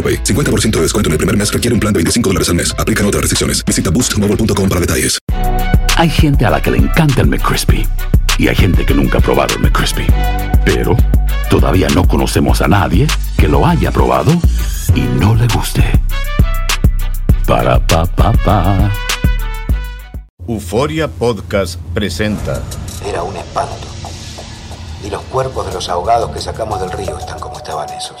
AroPay. 50% de descuento en el primer mes requiere un plan de 25 dólares al mes. Aplican otras restricciones. Visita boostmobile.com para detalles. Hay gente a la que le encanta el McCrispy y hay gente que nunca ha probado el McCrispy. Pero todavía no conocemos a nadie que lo haya probado y no le guste. Para pa pa pa. Euforia Podcast presenta Era un espanto. Y los cuerpos de los ahogados que sacamos del río están como estaban esos.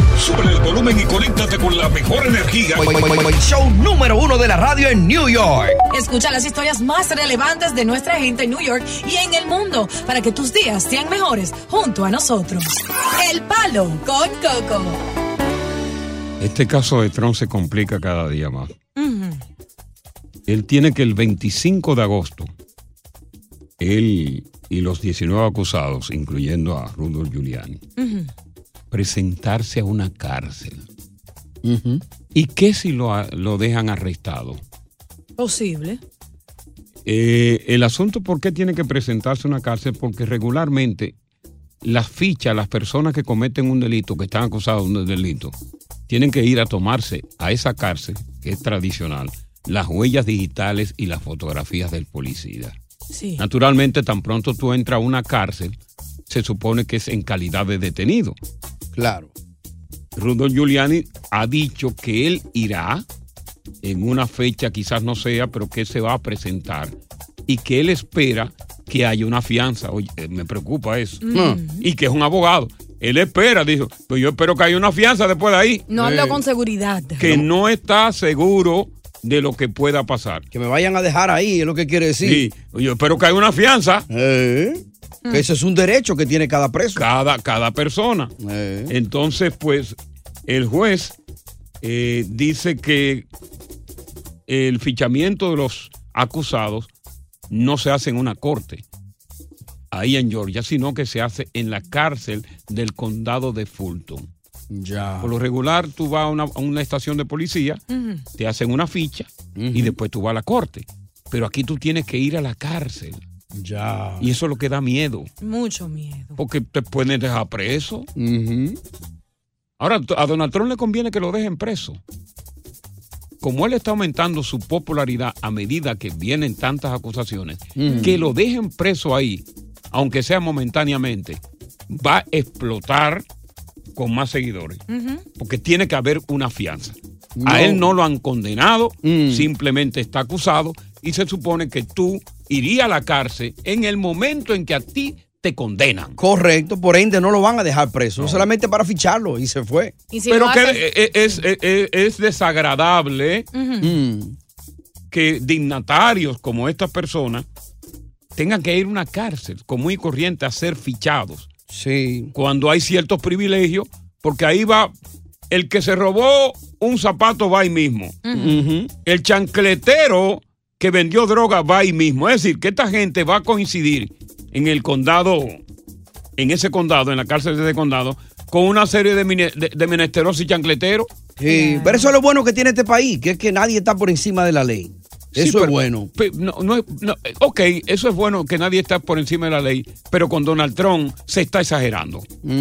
Sube el volumen y conéctate con la mejor energía. Show número uno de la radio en New York. Escucha las historias más relevantes de nuestra gente en New York y en el mundo para que tus días sean mejores junto a nosotros. El Palo con Coco. Este caso de Trump se complica cada día más. Él tiene que el 25 de agosto, él y los 19 acusados, incluyendo a Rudolf Giuliani, presentarse a una cárcel. ¿Y qué si lo, lo dejan arrestado? Posible. Eh, el asunto, ¿por qué tiene que presentarse a una cárcel? Porque regularmente las fichas, las personas que cometen un delito, que están acusados de un delito, tienen que ir a tomarse a esa cárcel, que es tradicional, las huellas digitales y las fotografías del policía. Sí. Naturalmente, tan pronto tú entras a una cárcel, se supone que es en calidad de detenido. Claro. Rudolf Giuliani ha dicho que él irá en una fecha, quizás no sea, pero que se va a presentar y que él espera que haya una fianza. Oye, eh, me preocupa eso. Mm. Y que es un abogado. Él espera, dijo, pues yo espero que haya una fianza después de ahí. No hablo Eh, con seguridad. Que no está seguro de lo que pueda pasar. Que me vayan a dejar ahí, es lo que quiere decir. Sí, yo espero que haya una fianza. Eh, que ese es un derecho que tiene cada preso. Cada, cada persona. Eh. Entonces, pues, el juez eh, dice que el fichamiento de los acusados no se hace en una corte, ahí en Georgia, sino que se hace en la cárcel del condado de Fulton. Ya. Por lo regular, tú vas a una, a una estación de policía, te hacen una ficha y después tú vas a la corte. Pero aquí tú tienes que ir a la cárcel. Ya. Y eso es lo que da miedo. Mucho miedo. Porque te pueden dejar preso. Ahora, a Donald Trump le conviene que lo dejen preso. Como él está aumentando su popularidad a medida que vienen tantas acusaciones, que lo dejen preso ahí, aunque sea momentáneamente, va a explotar con más seguidores. Porque tiene que haber una fianza. A él no lo han condenado, simplemente está acusado y se supone que tú irías a la cárcel en el momento en que a ti te condenan. Correcto, por ende no lo van a dejar preso, solamente para ficharlo y se fue. Pero que eh, es, es- es- es desagradable Mm. que dignatarios como estas personas tengan que ir a una cárcel común y corriente a ser fichados. Sí. Cuando hay ciertos privilegios, porque ahí va el que se robó un zapato va ahí mismo. El chancletero que vendió droga va ahí mismo. Es decir, que esta gente va a coincidir en el condado, en ese condado, en la cárcel de ese condado, con una serie de, mine- de, de menesterosos y chancleteros. Sí, pero eso es lo bueno que tiene este país, que es que nadie está por encima de la ley. Sí, Eso es bueno. no, no es- no, eh, ok, eso es bueno que nadie está por encima de la ley, pero con Donald Trump se está exagerando. Y,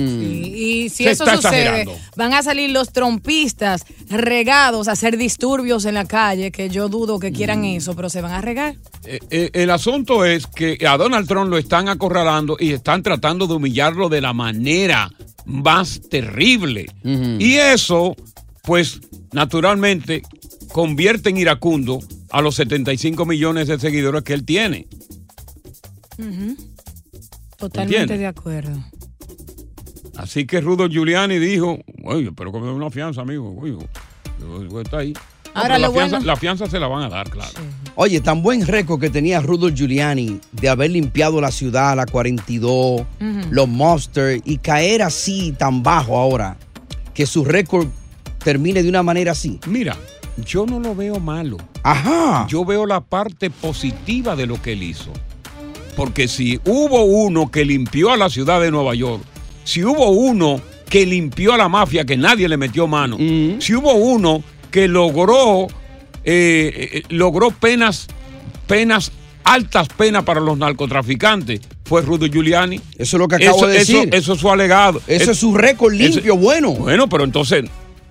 y si Se eso sucede, exagerando. van a salir los trompistas regados a hacer disturbios en la calle, que yo dudo que quieran eso, pero se van a regar. Eh, eh, el asunto es que a Donald Trump lo están acorralando y están tratando de humillarlo de la manera más terrible. Y eso, pues, naturalmente, convierte en iracundo a los 75 millones de seguidores que él tiene. Ujú. Totalmente ¿Entiendes? de acuerdo. Así que Rudo Giuliani dijo, oye, pero como una fianza, amigo, oye, está ahí. No, Ahora pero la, lo fianza, bueno- la fianza se la van a dar, claro. Oye, tan buen récord que tenía Rudolph Giuliani de haber limpiado la ciudad, la 42, los Monsters, y caer así tan bajo ahora, que su récord termine de una manera así. Mira, yo no lo veo malo. Ajá. Yo veo la parte positiva de lo que él hizo. Porque si hubo uno que limpió a la ciudad de Nueva York, si hubo uno que limpió a la mafia que nadie le metió mano, si hubo uno que logró, eh, eh, logró penas, penas, altas penas para los narcotraficantes, fue Rudy Giuliani. Eso es lo que acabo Eso- de decir. Eso, es su alegado. Eso es su récord limpio, bueno. Bueno, pero entonces,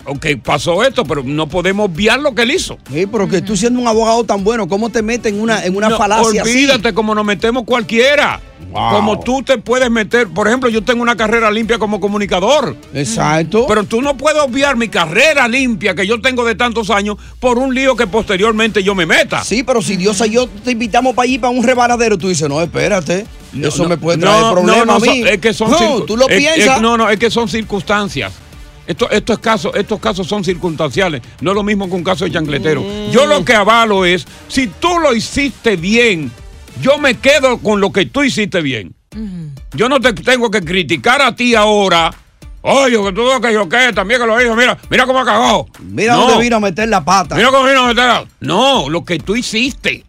ok, pasó esto, pero no podemos obviar lo que él hizo. Sí, pero que tú siendo un abogado tan bueno, ¿cómo te metes en una, en una No, falacia así? Olvídate como nos metemos cualquiera. Wow. Como tú te puedes meter, por ejemplo, yo tengo una carrera limpia como comunicador. Exacto. Pero tú no puedes obviar mi carrera limpia que yo tengo de tantos años por un lío que posteriormente yo me meta. Sí, pero si Dios y yo te invitamos para allí para un rebaladero, tú dices, no, espérate, eso No, me puede traer problemas no, a mí. son- Es que son no, circun- tú lo es- piensas. es- no, no, es que son circunstancias. Esto- estos, casos, estos casos son circunstanciales, no es lo mismo que un caso de chancletero. Mm. Yo lo que avalo es, si tú lo hiciste bien, yo me quedo con lo que tú hiciste bien. Yo no te tengo que criticar a ti ahora. Oye, que tú que yo qué, también que lo hizo, mira, mira cómo cagó. Mira No, dónde vino a meter la pata. Mira cómo vino a meter. No, lo que tú hiciste.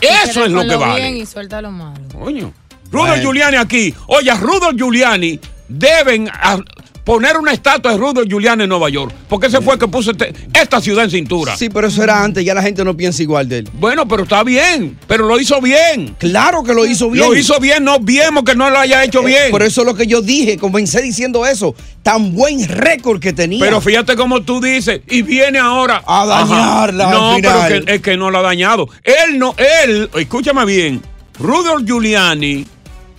Eso es lo que vale. bien y suelta lo malo. Coño. Rudolf Giuliani aquí. Oye, a Rudolf Giuliani deben poner una estatua de Rudolf Giuliani en Nueva York. Porque ese fue el que puso este- esta ciudad en cintura. Sí, pero eso era antes, ya la gente no piensa igual de él. Bueno, pero está bien. Pero lo hizo bien. Claro que lo hizo bien. Lo hizo bien, no vemos que no lo haya hecho Eh, bien. Por eso es lo que yo dije, comencé diciendo eso. Tan buen récord que tenía. Pero fíjate como tú dices, y viene ahora A dañarla Ajá. No, al final. pero que, es que no la ha dañado. Él no, él, escúchame bien, Rudolf Giuliani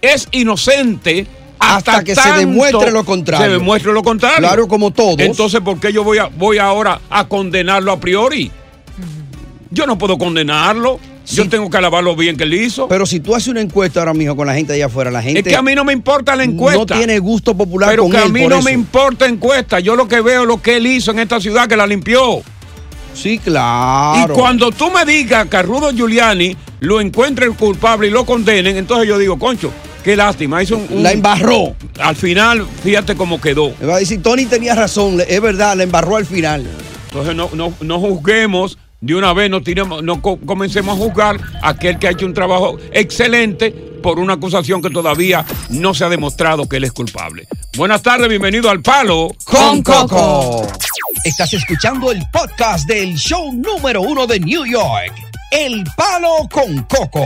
es inocente hasta, Hasta que se demuestre lo contrario. Se demuestre lo contrario. Claro, como todos. Entonces, ¿por qué yo voy, a, voy ahora a condenarlo a priori? Yo no puedo condenarlo. Yo tengo que alabar lo bien que él hizo. Pero si tú haces una encuesta ahora mismo con la gente allá afuera, la gente. es que a mí no me importa la encuesta. No tiene gusto popular Pero con que a mí no eso. me importa encuesta. Yo lo que veo es lo que él hizo en esta ciudad que la limpió. Sí, claro. Y cuando tú me digas que a Rudo Giuliani lo encuentre el culpable y lo condenen, entonces yo digo, concho, qué lástima. Hizo un- un- La embarró. Al final, fíjate cómo quedó. Me va a decir, Tony tenía razón, es verdad, la embarró al final. Entonces no, no, no juzguemos de una vez, no, tiremos, no co- comencemos a juzgar a aquel que ha hecho un trabajo excelente por una acusación que todavía no se ha demostrado que él es culpable. Buenas tardes, bienvenido al Palo Con Coco. Estás escuchando el podcast del show número uno de New York, El Palo con Coco.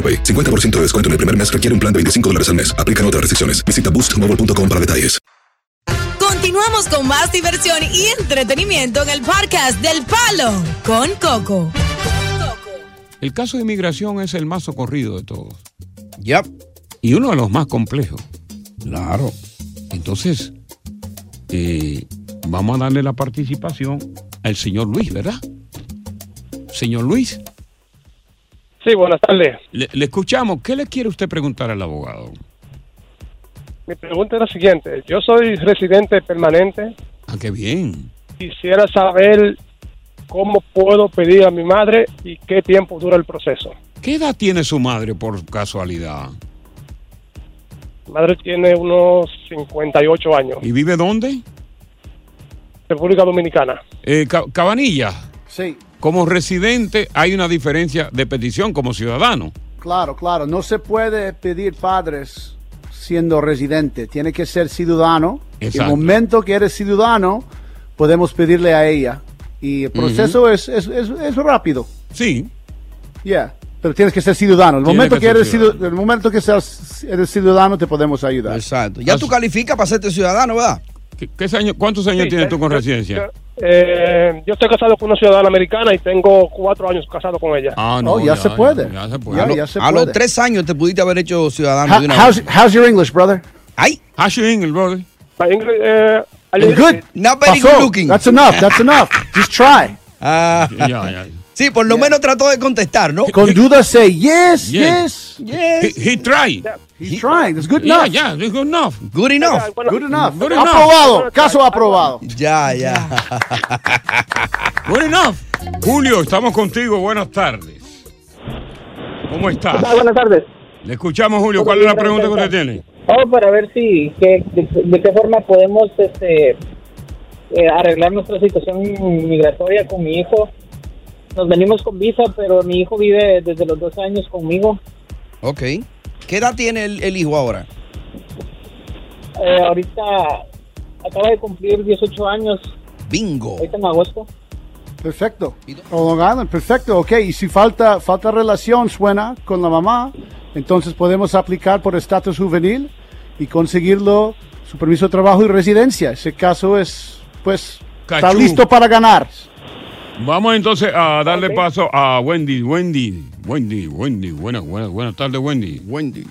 AroPay. 50% de descuento en el primer mes requiere un plan de 25 dólares al mes. Aplican otras restricciones. Visita boostmobile.com para detalles. Continuamos con más diversión y entretenimiento en el podcast del Palo con Coco. El caso de inmigración es el más socorrido de todos. Yep. Y uno de los más complejos. Claro. Entonces, eh, vamos a darle la participación al señor Luis, ¿verdad? Señor Luis. Sí, buenas tardes. Le, le escuchamos. ¿Qué le quiere usted preguntar al abogado? Mi pregunta es la siguiente. Yo soy residente permanente. Ah, qué bien. Quisiera saber cómo puedo pedir a mi madre y qué tiempo dura el proceso. ¿Qué edad tiene su madre por casualidad? Mi madre tiene unos 58 años. ¿Y vive dónde? República Dominicana. Eh, Ca- Cabanilla. Sí, Como residente hay una diferencia de petición como ciudadano. claro, claro. No se puede pedir padres siendo residente. Tiene que ser ciudadano. Y el Exacto. momento que eres ciudadano, podemos pedirle a ella. Y el proceso es, es, es- es rápido. Sí. Yeah. Pero tienes que ser ciudadano. El Tiene momento que eres ciudadano. ciudadano. el momento que seas, eres ciudadano, te podemos ayudar. Exacto. Ya tú calificas para serte ciudadano, ¿verdad? ¿Qué, qué años, ¿Cuántos años Sí, tienes tú con residencia? Eh, yo estoy casado con una ciudadana americana y tengo cuatro años casado con ella. Ah, no, ya se puede. Ya, se puede. Ya, a, lo- ya se a los puede. tres años te pudiste haber hecho ciudadano How- de una how's, vez. how's your English, brother? Ay. How's your English, brother? My English, eh, little good. Not very Pasó. good looking. That's enough. That's enough. Just try. Ah. Ya, ya. Sí, por lo menos trató de contestar, ¿no? Con dudas, say yes, Yeah. yes. Yes. He, he tried. He's trying. That's good Yeah, enough. yeah, it's good enough. Good enough. Good enough. Good enough. Aprobado. Caso aprobado. Ya, ya. Good enough. Julio, estamos contigo. Buenas tardes. ¿Cómo estás? Buenas tardes. Le escuchamos, Julio. ¿Cuál es la pregunta que usted tiene? Oh, para ver si, que, de, de qué forma podemos este, eh, arreglar nuestra situación migratoria con mi hijo. Nos venimos con visa, pero mi hijo vive desde los 12 años conmigo. Ok. ¿Qué edad tiene el, el hijo ahora? Eh, ahorita acaba de cumplir 18 años. Bingo. Ahorita en agosto. Perfecto. Oh, Long Island, perfecto. Ok, y si falta, falta relación suena con la mamá, entonces podemos aplicar por estatus juvenil y conseguirlo su permiso de trabajo y residencia. Ese caso es, pues, está Cachú. listo para ganar. Vamos entonces a darle paso a Wendy. Wendy, Wendy, Wendy. Buenas, buenas, buenas tardes, Wendy. Wendy.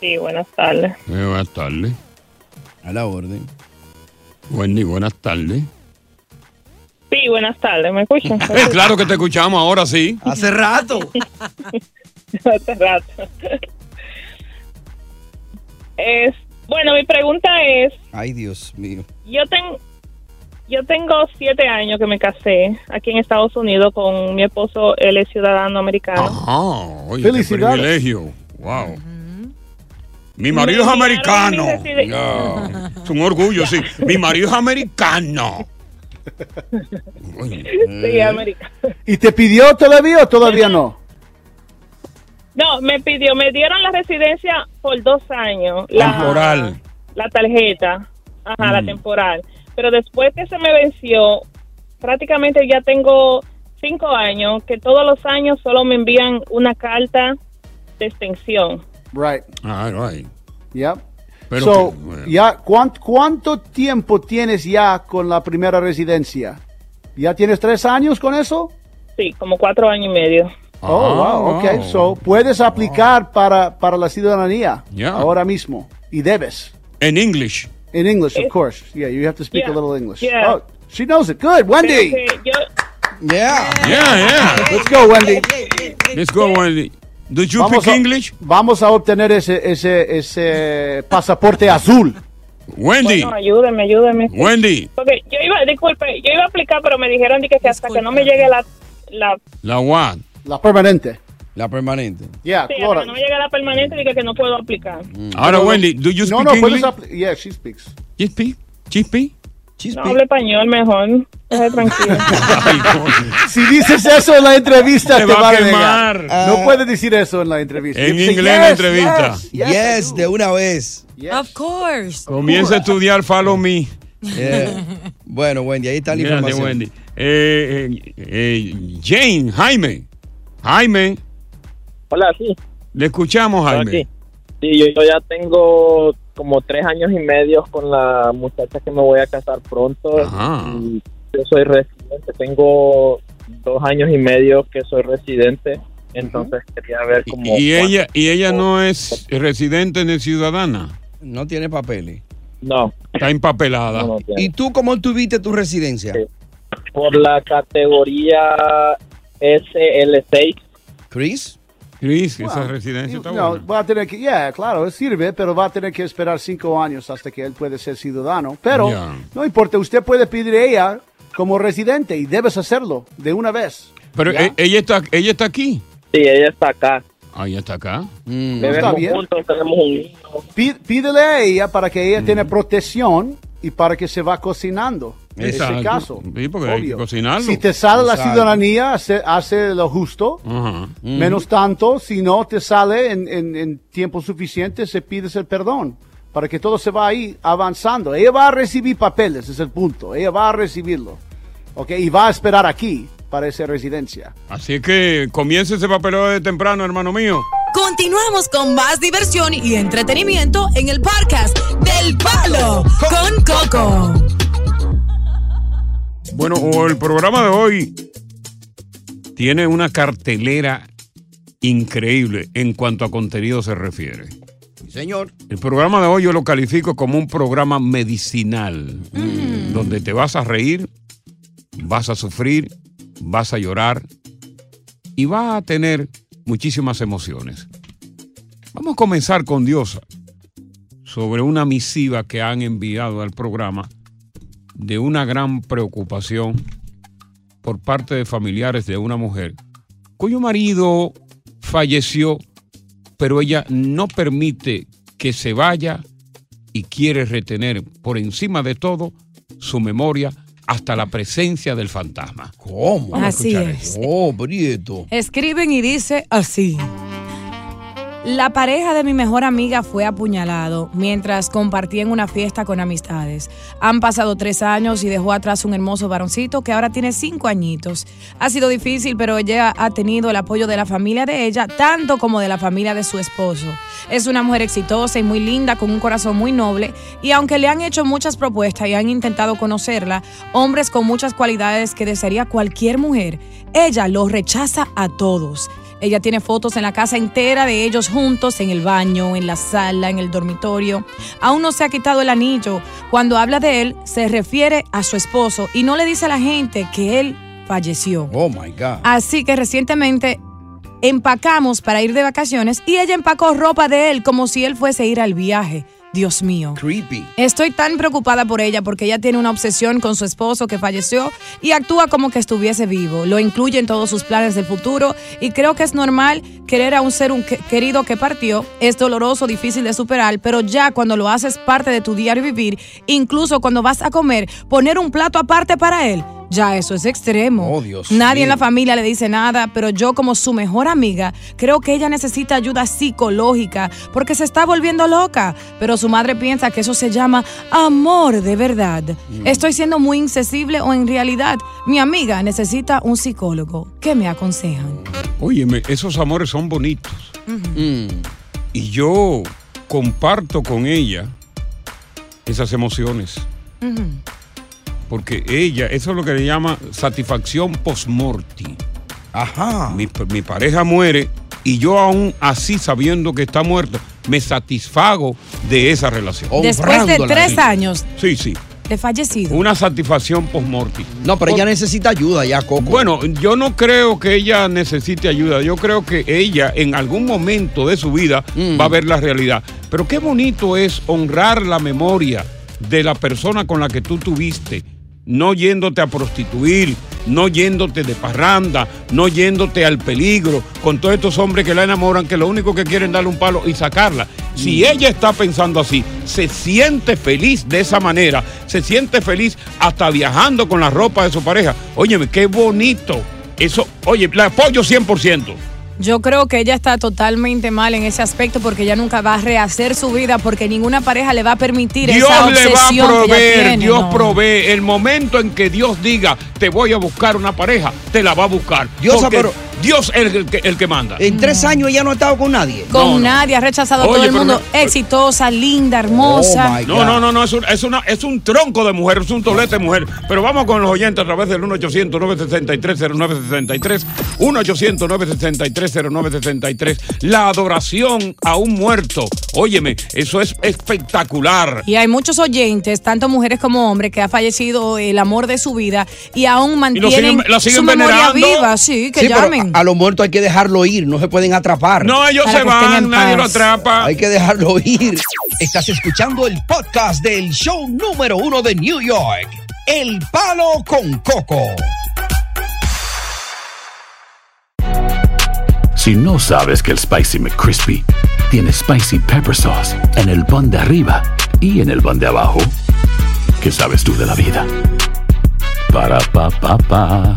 Sí, buenas tardes. Eh, buenas tardes. A la orden. Wendy, buenas tardes. Sí, buenas tardes. ¿Me escuchan? Eh, claro que te escuchamos ahora sí. Hace rato. Hace rato. Es, bueno, mi pregunta es, Ay, Dios mío. yo tengo yo tengo siete años que me casé aquí en Estados Unidos con mi esposo, él es ciudadano americano. Ah, oye, qué Felicidades. privilegio. Wow. Mi marido es Me americano. No, es un orgullo, sí. Mi marido es americano. Sí, americano. ¿Y te pidió todavía o todavía no? No, me pidió, me dieron la residencia por dos años. La, Temporal. La tarjeta, ajá, la Mm. temporal. Pero después que se me venció, prácticamente ya tengo cinco años, que todos los años solo me envían una carta de extensión. Right. Ah, right. Yeah. Pero so, que- bueno. ya, ¿cuán- ¿cuánto tiempo tienes ya con la primera residencia? ¿Ya tienes tres años con eso? Sí, como cuatro años y medio. Oh, wow, ok. wow. So, puedes aplicar para, para la ciudadanía Yeah. ahora mismo. Y debes. En English. In English, of course. Yeah, you have to speak Yeah. a little English. Yeah. Oh, she knows it. Good. Wendy. Que yo, Yeah. Yeah, yeah. Let's go, Wendy. Let's go, Wendy. Do you Vamos speak a, English? vamos a obtener ese, ese, ese pasaporte azul. Wendy. bueno, ayúdeme, ayúdeme. Wendy. Porque yo iba, disculpe, yo iba a aplicar, pero me dijeron de que, hasta que no me llegue la, la La what? La permanente. La permanente. Yeah, Sí, Flora. hasta que no me llegue la permanente, dije que no puedo aplicar. Ahora, Wendy, do you No, speak no, puedes English? Yeah, she speaks. You speak? She speak? No hable español mejor. Tranquilo. Si dices eso en la entrevista, Te te, va a quemar. no puedes decir eso en la entrevista. En inglés en la "Yes, entrevista. yes, yes, I Yes, do." de una vez. Of course. Comienza a estudiar Follow Me. Yeah. Bueno, Wendy, ahí está la información. Wendy. Eh, eh, eh, Jane, Jaime. Jaime, Hola, sí. le escuchamos, Jaime. Aquí. Sí, yo, yo ya tengo como tres años y medio con la muchacha que me voy a casar pronto. Ajá. Y yo soy residente, tengo dos años y medio que soy residente, entonces quería ver cómo... Y ella, y ella no es residente ni ciudadana. No tiene papeles. No. Está empapelada. ¿Y tú cómo tuviste tu residencia? Por la categoría SL6. Chris. Esa Bueno, residencia está No, buena. va a tener que, yeah, claro, sirve, pero va a tener que esperar cinco años hasta que él puede ser ciudadano. Pero Ya. no importa, usted puede pedir a ella como residente y debes hacerlo de una vez. Pero ¿Ya? eh, ella está, ella está aquí. Sí, ella está acá. Ah, ella está acá. Mm. No está bien. juntos, tenemos un Pídele a ella para que ella tenga protección y para que se va cocinando. En Exacto. ese caso. Sí, porque hay que Obvio. cocinarlo. Si te sale la Exacto. ciudadanía, hace, hace lo justo. Ajá. Menos tanto, si no te sale en, en- en tiempo suficiente, se pides el perdón para que todo se va ahí avanzando. Ella va a recibir papeles, es el punto. Ella va a recibirlo. ¿Ok? Y va a esperar aquí para esa residencia. Así que comience ese papeleo de temprano, hermano mío. Continuamos con más diversión y entretenimiento en el podcast del Palo con Coco. Bueno, el programa de hoy tiene una cartelera increíble en cuanto a contenido se refiere. Sí, señor. El programa de hoy yo lo califico como un programa medicinal, donde te vas a reír, vas a sufrir, vas a llorar y vas a tener muchísimas emociones. Vamos a comenzar con Diosa sobre una misiva que han enviado al programa de una gran preocupación por parte de familiares de una mujer cuyo marido falleció, pero ella no permite que se vaya y quiere retener por encima de todo su memoria hasta la presencia del fantasma. ¿Cómo? Así es. eso. Oh, Brieto. Escriben y dice así. La pareja de mi mejor amiga fue apuñalado mientras compartían una fiesta con amistades. Han pasado tres años y dejó atrás un hermoso varoncito que ahora tiene cinco añitos. Ha sido difícil, pero ella ha tenido el apoyo de la familia de ella, tanto como de la familia de su esposo. Es una mujer exitosa y muy linda, con un corazón muy noble, y aunque le han hecho muchas propuestas y han intentado conocerla, hombres con muchas cualidades que desearía cualquier mujer, ella los rechaza a todos. Ella tiene fotos en la casa entera de ellos juntos, en el baño, en la sala, en el dormitorio. Aún no se ha quitado el anillo. Cuando habla de él, se refiere a su esposo y no le dice a la gente que él falleció. Oh, my God. Así que recientemente empacamos para ir de vacaciones y ella empacó ropa de él como si él fuese a ir al viaje. Dios mío. Creepy. Estoy tan preocupada por ella porque ella tiene una obsesión con su esposo que falleció y actúa como que estuviese vivo. Lo incluye en todos sus planes del futuro y creo que es normal querer a un ser un que- querido que partió. Es doloroso, difícil de superar, pero ya cuando lo haces parte de tu diario vivir, incluso cuando vas a comer, poner un plato aparte para él. Ya eso es extremo. Oh, Dios Nadie en la familia le dice nada, pero yo como su mejor amiga creo que ella necesita ayuda psicológica porque se está volviendo loca, pero su madre piensa que eso se llama amor de verdad. Mm. ¿Estoy siendo muy insensible o en realidad mi amiga necesita un psicólogo? ¿Qué me aconsejan? Óyeme, esos amores son bonitos. Mm. Y yo comparto con ella esas emociones. Porque ella, eso es lo que le llama satisfacción post-morti. Ajá. Mi, mi pareja muere y yo aún así sabiendo que está muerto, me satisfago de esa relación. Después de tres años Sí, sí. de fallecido. Una satisfacción post-morti. No, pero ella necesita ayuda ya, Coco. Bueno, yo no creo que ella necesite ayuda. Yo creo que ella en algún momento de su vida Mm. va a ver la realidad. Pero qué bonito es honrar la memoria de la persona con la que tú tuviste no yéndote a prostituir, no yéndote de parranda, no yéndote al peligro, con todos estos hombres que la enamoran, que lo único que quieren es darle un palo y sacarla. Si Mm. ella está pensando así, se siente feliz de esa manera, se siente feliz hasta viajando con la ropa de su pareja. Óyeme, qué bonito. Eso, oye, la apoyo 100%. Yo creo que ella está totalmente mal en ese aspecto porque ella nunca va a rehacer su vida porque ninguna pareja le va a permitir Dios esa le va a obsesión proveer, tiene, Dios no. provee. El momento en que Dios diga, te voy a buscar una pareja, te la va a buscar. Dios, Porque pero- Dios es el que, el que manda. En tres años ella no ha estado con nadie. Con nadie, ha rechazado a todo el mundo. no- Exitosa, linda, hermosa. No, no, no, no, es un, es, una, es un tronco de mujer, es un tolete de mujer. Pero vamos con los oyentes a través del 1-800-963-0963. 1-800-963-0963. La adoración a un muerto. Óyeme, eso es espectacular. Y hay muchos oyentes, tanto mujeres como hombres, que ha fallecido el amor de su vida y aún mantienen siguen- la siguen su memoria venerando. viva. Sí, que Sí, llamen. A, los muertos hay que dejarlo ir, no se pueden atrapar. No, ellos Para se van, nadie lo atrapa. Hay que dejarlo ir. Estás escuchando el podcast del show número uno de New York, El Palo con Coco. Si no sabes que el Spicy McCrispy tiene Spicy Pepper Sauce en el pan de arriba y en el pan de abajo, ¿qué sabes tú de la vida? Para, pa, pa, pa.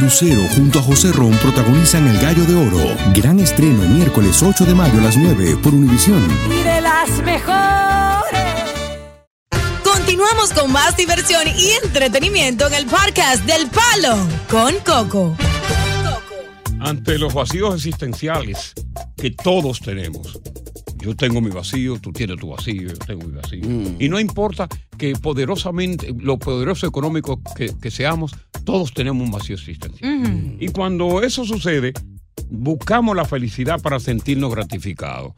Lucero junto a José Ron protagonizan El Gallo de Oro. Gran estreno miércoles 8 de mayo a las 9 por Univisión. y de las mejores. Continuamos con más diversión y entretenimiento en el podcast del Palo con Coco. ante los vacíos existenciales que todos tenemos. Yo tengo mi vacío, tú tienes tu vacío, yo tengo mi vacío. Y no importa que poderosamente, lo poderoso económico que, que seamos, todos tenemos un vacío existencial. Y cuando eso sucede, buscamos la felicidad para sentirnos gratificados.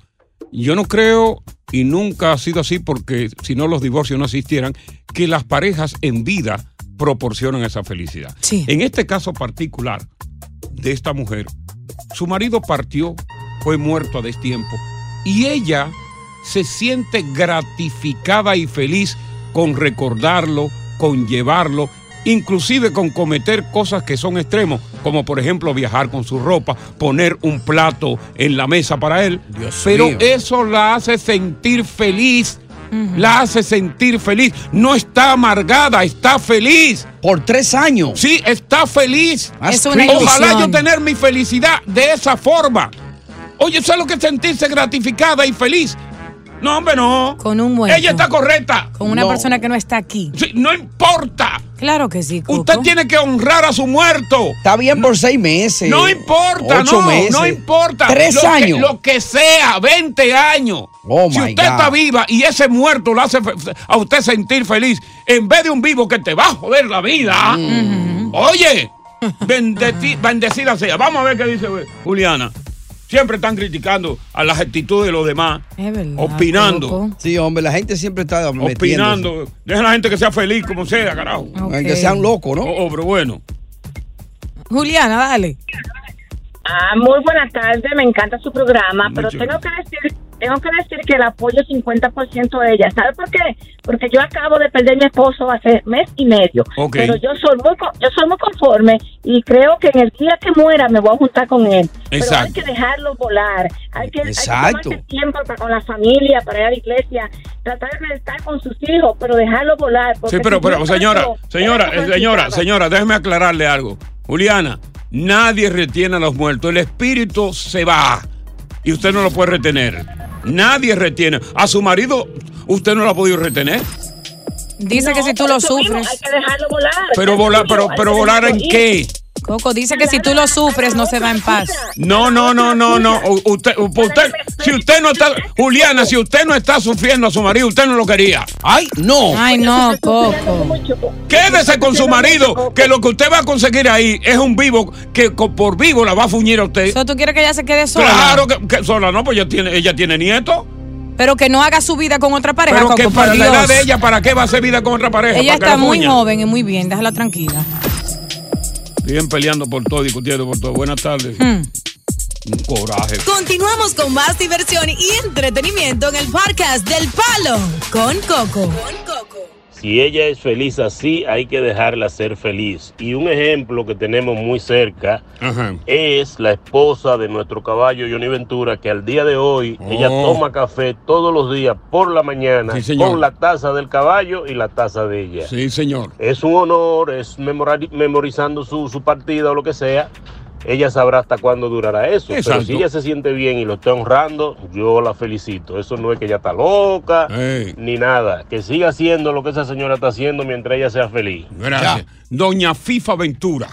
Yo no creo, y nunca ha sido así porque si no los divorcios no existieran, que las parejas en vida proporcionan esa felicidad. En este caso particular de esta mujer, su marido partió, fue muerto a destiempo, y ella se siente gratificada y feliz con recordarlo, con llevarlo, inclusive con cometer cosas que son extremos, como por ejemplo viajar con su ropa, poner un plato en la mesa para él. Pero mío. eso la hace sentir feliz. La hace sentir feliz. No está amargada, está feliz. Por tres años. Sí, está feliz. Es una Ojalá yo tener mi felicidad de esa forma. Oye, ¿sabes lo que es sentirse gratificada y feliz? No, hombre, no. Con un muerto. Ella está correcta. Con una No. persona que no está aquí. Sí, no importa. Claro que sí. Coco. Usted tiene que honrar a su muerto. Está bien por seis meses. No importa, Ocho no, meses. no importa. Tres Lo que- años. lo que sea, 20 años. Oh, si my usted God. está viva y ese muerto lo hace a usted sentir feliz, en vez de un vivo que te va a joder la vida. Oye, bendeci- bendecida sea. Vamos a ver qué dice Juliana. Siempre están criticando a las actitudes de los demás. Es verdad. Opinando. Sí, hombre, la gente siempre está metiéndose. Opinando. Deja a la gente que sea feliz como sea, carajo. Aunque sean locos, ¿no? Oh, oh, pero bueno. Juliana, dale. Ah, muy buenas tardes, me encanta su programa, pero Muchas tengo que decir, tengo que decir que el apoyo 50% de ella. ¿Sabe por qué? Porque yo acabo de perder mi esposo hace mes y medio. Pero yo soy muy yo soy muy conforme y creo que en el día que muera me voy a juntar con él. Pero hay Exacto. que dejarlo volar. Hay que, hay que Exacto. tomarse tiempo para- con la familia, para ir a la iglesia, tratar de estar con sus hijos, pero dejarlo volar. Sí, pero, si pero no señora, tanto, señora, eh, se señora, señora, déjeme aclararle algo. Juliana, nadie retiene a los muertos. El espíritu se va y usted no lo puede retener. Nadie retiene. A su marido, usted no lo ha podido retener. Dice No, que si tú lo mismo, sufres. Hay que dejarlo volar. Pero volar, pero, pero volar en ir. qué? Coco dice que si tú lo sufres no se va en paz. No, no, no, no, no. Usted, usted, si usted no está, Juliana, si usted no está sufriendo a su marido, usted no lo quería. Ay, no. Ay, no, Coco. Quédese con su marido, que lo que usted va a conseguir ahí es un vivo que por vivo la va a fuñir a usted. ¿So, ¿Tú quieres que ella se quede sola? Claro que, que sola, no, pues ella tiene, ella tiene nieto. Pero que no haga su vida con otra pareja, Pero Coco, que para la edad de ella, ¿para qué va a hacer vida con otra pareja? Ella ¿Para que está muy joven y muy bien, déjala tranquila. Siguen peleando por todo, discutiendo por todo. Buenas tardes. Hmm. Un coraje. Continuamos con más diversión y entretenimiento en el podcast del Palo con Coco. Si ella es feliz así, hay que dejarla ser feliz. Y un ejemplo que tenemos muy cerca es la esposa de nuestro caballo Johnny Ventura, que al día de hoy ella Oh. toma café todos los días por la mañana Sí, con la taza del caballo y la taza de ella. Sí, señor. Es un honor, es memorizando su, su partida o lo que sea. Ella sabrá hasta cuándo durará eso. Pero si ella se siente bien y lo está honrando, yo la felicito. Eso no es que ella está loca ni nada. Que siga haciendo lo que esa señora está haciendo mientras ella sea feliz. Gracias. Doña Fifa Ventura,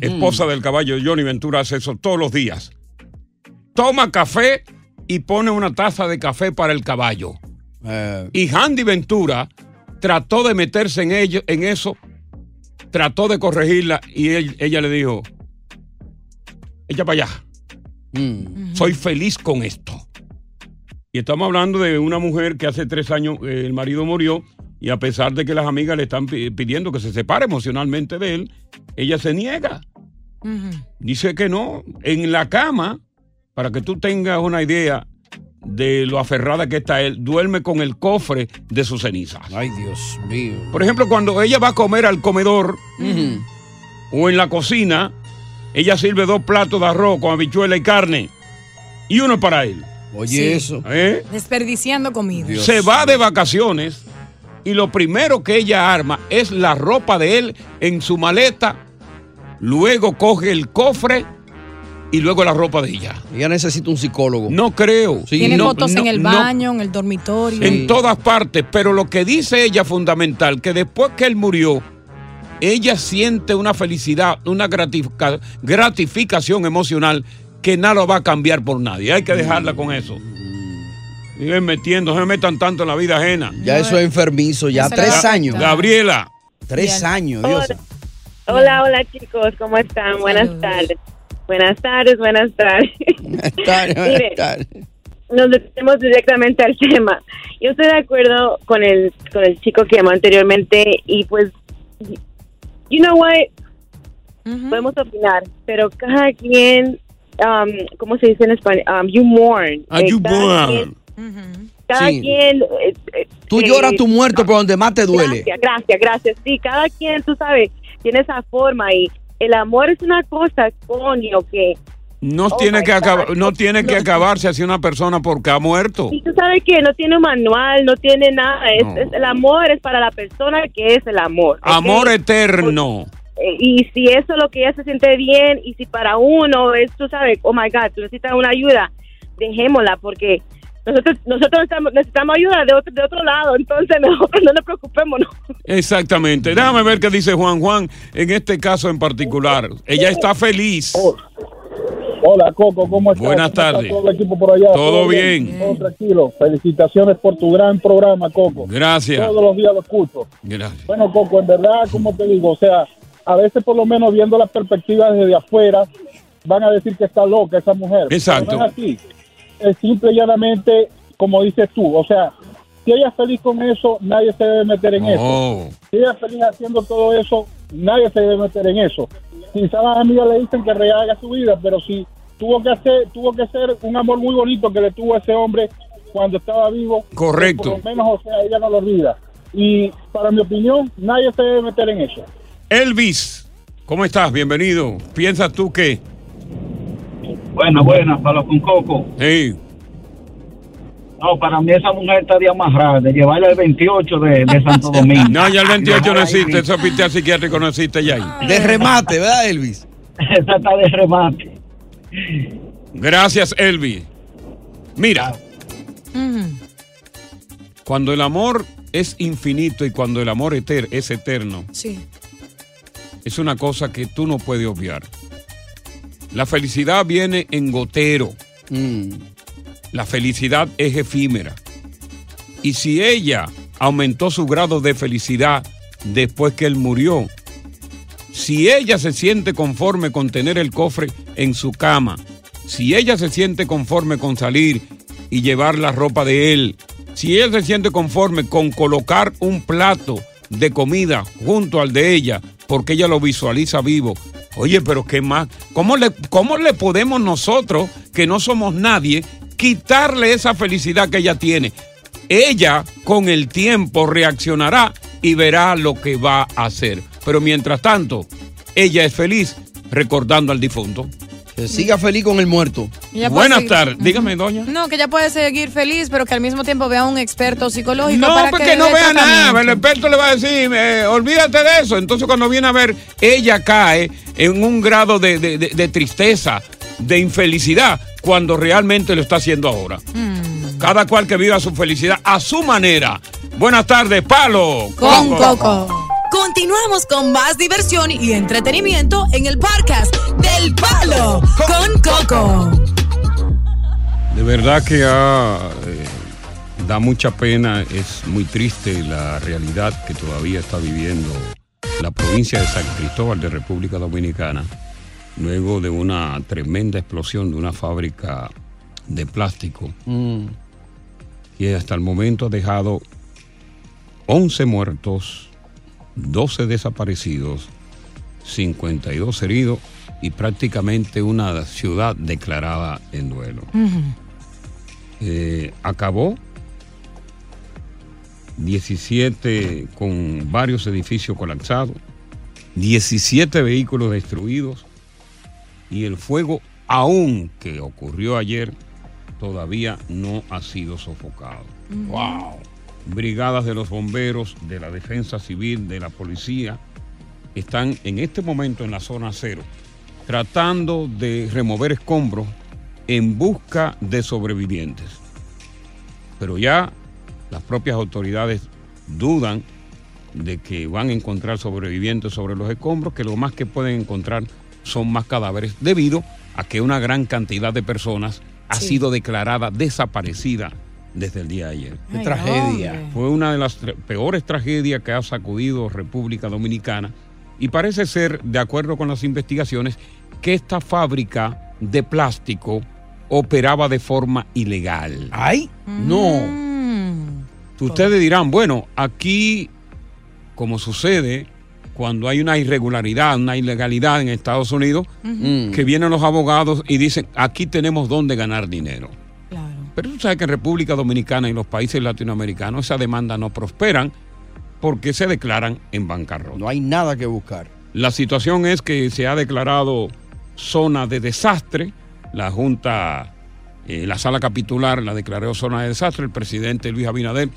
esposa del caballo Johnny Ventura, hace eso todos los días. Toma café y pone una taza de café para el caballo. Eh. Y Handy Ventura trató de meterse en, ello, en eso, trató de corregirla y él- ella le dijo, echa para allá. Soy feliz con esto. Y estamos hablando de una mujer que hace tres años eh, el marido murió y a pesar de que las amigas le están pi- pidiendo que se separe emocionalmente de él, ella se niega. Dice que no. En la cama, para que tú tengas una idea de lo aferrada que está él, duerme con el cofre de sus cenizas. Ay, Dios mío. Por ejemplo, cuando ella va a comer al comedor o en la cocina, ella sirve dos platos de arroz con habichuela y carne y uno para él. Oye, eso. ¿Eh? Desperdiciando comida. Se va de vacaciones y lo primero que ella arma es la ropa de él en su maleta, luego coge el cofre y luego la ropa de ella. Ella necesita un psicólogo. No creo. Tiene No, fotos no, en el no. baño, en el dormitorio. En todas partes, pero lo que dice ella fundamental, que después que él murió, ella siente una felicidad, una gratifica- gratificación emocional que nada lo va a cambiar por nadie. Hay que dejarla con eso. Siguen metiendo, no se metan tanto en la vida ajena. Ya eso es enfermizo, ya Eso tres años. Gabriela. Tres años, Dios. Hola, hola chicos, ¿cómo están? Buenas tardes. Buenas tardes, buenas tardes. Mire, nos metemos directamente al tema. Yo estoy de acuerdo con el con el chico que llamó anteriormente y pues, you know what, podemos opinar, pero cada quien, um, ¿cómo se dice en español? Um, you mourn. Ah, Eh, you cada mourn. quien- Cada Sí. quien... eh, eh, Tú eh, lloras tu muerto por donde más te duele. Gracias, gracias, gracias. Sí, cada quien, tú sabes, tiene esa forma y el amor es una cosa, coño, que... No Oh tiene my que acabar, no tiene que acabarse así una persona porque ha muerto. Y tú sabes que no tiene un manual, no tiene nada. Es, No. es- el amor es para la persona que es el amor. Amor eterno. Eh, y si eso es lo que ella se siente bien, y si para uno es, tú sabes, oh my God, tú necesitas una ayuda, dejémosla, porque nosotros nosotros necesitamos, necesitamos ayuda de otro, de otro lado, entonces nosotros no nos preocupemos. ¿no? Exactamente. Déjame ver qué dice Juan Juan en este caso en particular. Ella está feliz. Hola Coco, ¿cómo estás? Buenas ¿Cómo está tardes. todo el equipo por allá? Todo bien. Todo tranquilo. Felicitaciones por tu gran programa, Coco. Gracias. Todos los días lo escucho. Gracias. Bueno, Coco, en verdad, como te digo, o sea, a veces por lo menos viendo las perspectivas desde afuera, van a decir que está loca esa mujer. Exacto. Pero no es así. Es simple y llanamente, como dices tú, o sea, si ella es feliz con eso, nadie se debe meter en Oh. eso. Si ella es feliz haciendo todo eso, nadie se debe meter en eso. Quizás las amigas le dicen que rehaga su vida, pero si tuvo que hacer, tuvo que ser un amor muy bonito que le tuvo a ese hombre cuando estaba vivo. Correcto. Por lo menos, o sea, ella no lo olvida. Y para mi opinión, nadie se debe meter en eso. Elvis, ¿cómo estás? Bienvenido. ¿Piensas tú que? Buena, buena, para con Coco. Sí. No, para mí esa mujer está de amarrada, de llevarla el 28 de, de Santo Domingo. No, ya el 28 no existe. Ese hospital psiquiátrico no existe ya ahí. De remate, ¿verdad, Elvis? Esa está de remate. Gracias, Elvis. Mira, cuando el amor es infinito y cuando el amor eter- es eterno, Sí. es una cosa que tú no puedes obviar. La felicidad viene en gotero. La felicidad es efímera. Y si ella aumentó su grado de felicidad después que él murió, si ella se siente conforme con tener el cofre en su cama, si ella se siente conforme con salir y llevar la ropa de él, si ella se siente conforme con colocar un plato de comida junto al de ella, porque ella lo visualiza vivo. Oye, pero ¿qué más? ¿Cómo le, cómo le podemos nosotros, que no somos nadie, quitarle esa felicidad que ella tiene? Ella con el tiempo reaccionará y verá lo que va a hacer. Pero mientras tanto, ella es feliz recordando al difunto. Que siga feliz con el muerto. Buenas tardes, dígame, doña. No, que ella puede seguir feliz, pero que al mismo tiempo vea a un experto psicológico No, para porque que no vea nada. El experto le va a decir, eh, olvídate de eso. Entonces, cuando viene a ver, ella cae en un grado de, de- de- de tristeza, de infelicidad, cuando realmente lo está haciendo ahora. Mm. Cada cual que viva su felicidad a su manera. Buenas tardes, Palo. Con Coco. Continuamos con más diversión y entretenimiento en el podcast del Palo con Coco. De verdad que ah, eh, da mucha pena, es muy triste la realidad que todavía está viviendo la provincia de San Cristóbal de República Dominicana, luego de una tremenda explosión de una fábrica de plástico que hasta el momento ha dejado 11 muertos, 12 desaparecidos, 52 heridos y prácticamente una ciudad declarada en duelo. Eh, acabó 17 con varios edificios colapsados, 17 vehículos destruidos y el fuego, aún que ocurrió ayer, todavía no ha sido sofocado. ¡Wow! Brigadas de los bomberos, de la defensa civil, de la policía, están en este momento en la zona cero, tratando de remover escombros en busca de sobrevivientes. Pero ya las propias autoridades dudan de que van a encontrar sobrevivientes sobre los escombros, que lo más que pueden encontrar son más cadáveres, debido a que una gran cantidad de personas ha Sí. sido declarada desaparecida desde el día de ayer. Qué Ay, tragedia. hombre. Fue una de las peores tragedias que ha sacudido República Dominicana y parece ser, de acuerdo con las investigaciones, que esta fábrica de plástico operaba de forma ilegal. ¡Ay! Mm. No. Ustedes dirán, bueno, aquí, como sucede cuando hay una irregularidad, una ilegalidad en Estados Unidos, Mm. que vienen los abogados y dicen, aquí tenemos dónde ganar dinero. Pero tú sabes que en República Dominicana y los países latinoamericanos esas demandas no prosperan porque se declaran en bancarrota. No hay nada que buscar. La situación es que se ha declarado zona de desastre. La Junta, eh, la sala capitular la declaró zona de desastre. El presidente Luis Abinader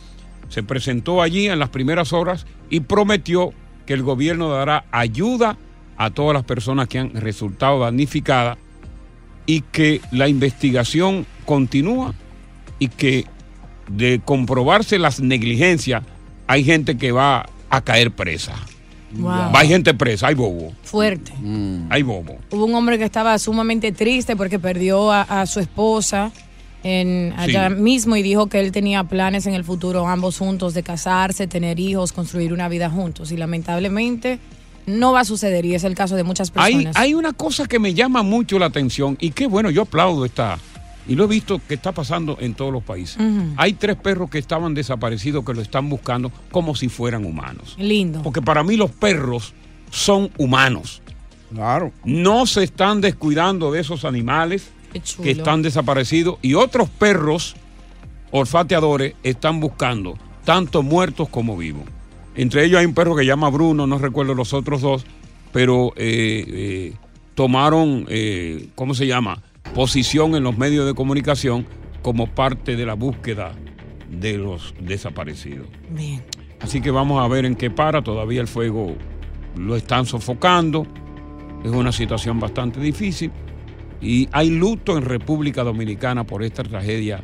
se presentó allí en las primeras horas y prometió que el gobierno dará ayuda a todas las personas que han resultado damnificadas y que la investigación continúa y que de comprobarse las negligencias hay gente que va a caer presa. Wow. Va hay gente presa, hay bobo. Fuerte. Hay bobo. Hubo un hombre que estaba sumamente triste porque perdió a, a su esposa en, allá Sí. mismo y dijo que él tenía planes en el futuro, ambos juntos, de casarse, tener hijos, construir una vida juntos. Y lamentablemente no va a suceder y es el caso de muchas personas. hay una cosa que me llama mucho la atención y que bueno, yo aplaudo esta, y lo he visto que está pasando en todos los países. Hay tres perros que estaban desaparecidos que lo están buscando como si fueran humanos. Lindo. Porque para mí los perros son humanos. Claro. No se están descuidando de esos animales. Que están desaparecidos y otros perros olfateadores están buscando tanto muertos como vivos. Entre ellos hay un perro que se llama Bruno, no recuerdo los otros dos, pero eh, eh, tomaron, eh, ¿cómo se llama? Posición en los medios de comunicación como parte de la búsqueda de los desaparecidos. Bien. Así que vamos a ver en qué para. Todavía el fuego lo están sofocando. Es una situación bastante difícil. Y hay luto en República Dominicana por esta tragedia